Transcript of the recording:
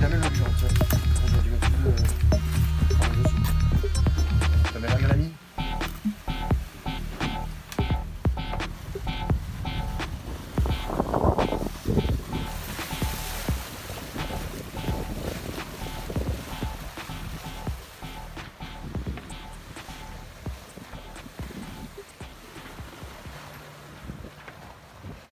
la même option, tiens. Aujourd'hui,